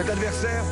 Cet adversaire,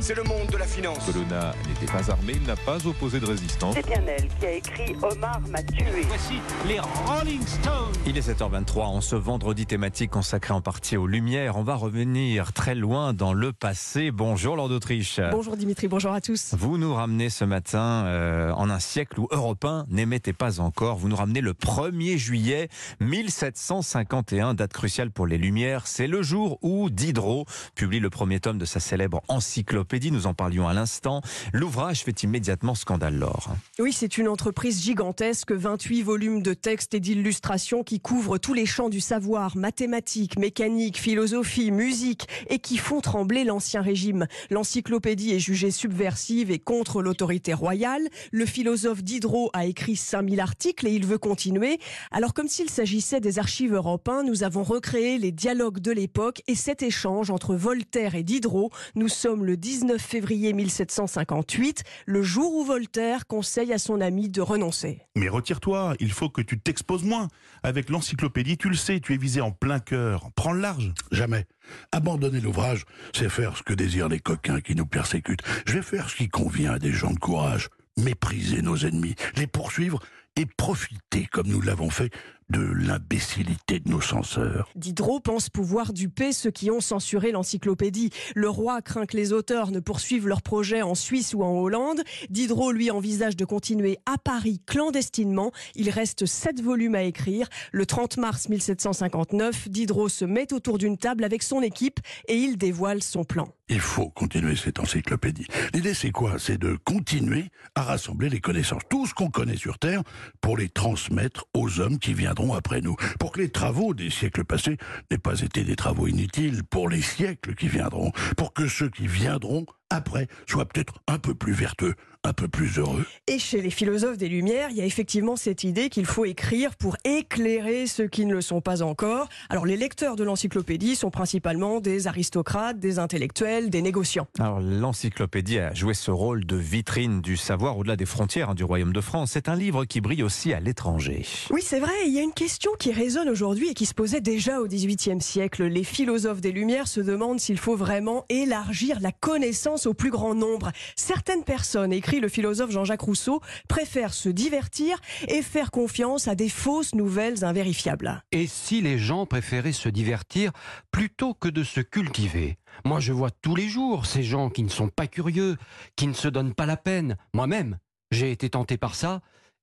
c'est le monde de la finance. Colonna n'était pas armé, il n'a pas opposé de résistance. C'est bien elle qui a écrit Omar m'a tué. Voici les Rolling Stones. Il est 7h23, en ce vendredi thématique consacré en partie aux Lumières. On va revenir très loin dans le passé. Bonjour Lord d'Autriche. Bonjour Dimitri, bonjour à tous. Vous nous ramenez ce matin euh, en un siècle où Europe 1 n'émettait pas encore. Vous nous ramenez le 1er juillet 1751, date cruciale pour les Lumières. C'est le jour où Diderot publie le premier tome de sa célèbre encyclopédie. Nous en parlions à l'instant. L'ouvrage fait immédiatement scandale, Laure. Oui, c'est une entreprise gigantesque, 28 volumes de textes et d'illustrations qui couvrent tous les champs du savoir, mathématiques, mécanique, philosophie, musique, et qui font trembler l'ancien régime. L'encyclopédie est jugée subversive et contre l'autorité royale. Le philosophe Diderot a écrit 5000 articles et il veut continuer. Alors comme s'il s'agissait des archives européennes, nous avons recréé les dialogues de l'époque et cet échange entre Voltaire et Diderot. Nous sommes le 19 février 1758, le jour où Voltaire conseille à son ami de renoncer. Mais retire-toi, il faut que tu t'exposes moins. Avec l'encyclopédie, tu le sais, tu es visé en plein cœur. Prends le large. Jamais. Abandonner l'ouvrage, c'est faire ce que désirent les coquins qui nous persécutent. Je vais faire ce qui convient à des gens de courage. Mépriser nos ennemis, les poursuivre et profiter, comme nous l'avons fait, de l'imbécilité de nos censeurs. Diderot pense pouvoir duper ceux qui ont censuré l'encyclopédie. Le roi craint que les auteurs ne poursuivent leurs projets en Suisse ou en Hollande. Diderot, lui, envisage de continuer à Paris clandestinement. Il reste sept volumes à écrire. Le 30 mars 1759, Diderot se met autour d'une table avec son équipe et il dévoile son plan. Il faut continuer cette encyclopédie. L'idée, c'est quoi? C'est de continuer à rassembler les connaissances, tout ce qu'on connaît sur Terre, pour les transmettre aux hommes qui après nous. Pour que les travaux des siècles passés n'aient pas été des travaux inutiles pour les siècles qui viendront. Pour que ceux qui viendront après soient peut-être un peu plus vertueux, un peu plus heureux. Et chez les philosophes des Lumières, il y a effectivement cette idée qu'il faut écrire pour éclairer ceux qui ne le sont pas encore. Alors les lecteurs de l'encyclopédie sont principalement des aristocrates, des intellectuels, des négociants. Alors l'encyclopédie a joué ce rôle de vitrine du savoir au-delà des frontières hein, du Royaume de France. C'est un livre qui brille aussi à l'étranger. Oui, c'est vrai, il y a une question qui résonne aujourd'hui et qui se posait déjà au XVIIIe siècle. Les philosophes des Lumières se demandent s'il faut vraiment élargir la connaissance au plus grand nombre. Certaines personnes, le philosophe Jean-Jacques Rousseau, préfèrent se divertir et faire confiance à des fausses nouvelles invérifiables. Et si les gens préféraient se divertir plutôt que de se cultiver? Moi, je vois tous les jours ces gens qui ne sont pas curieux, qui ne se donnent pas la peine. Moi-même, j'ai été tenté par ça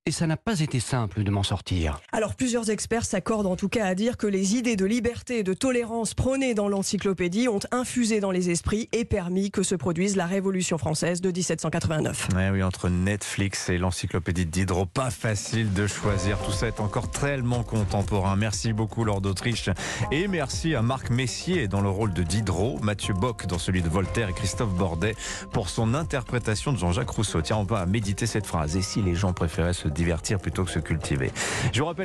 et ça n'a pas été simple de m'en sortir. Alors plusieurs experts s'accordent en tout cas à dire que les idées de liberté et de tolérance prônées dans l'encyclopédie ont infusé dans les esprits et permis que se produise la Révolution française de 1789. Ouais, oui, entre Netflix et l'encyclopédie de Diderot, pas facile de choisir. Tout ça est encore tellement contemporain. Merci beaucoup Lord d'Autriche et merci à Marc Messier dans le rôle de Diderot, Mathieu Bock dans celui de Voltaire et Christophe Bordet pour son interprétation de Jean-Jacques Rousseau. Tiens, on va méditer cette phrase. Et si les gens préféraient se divertir plutôt que se cultiver. Je vous rappelle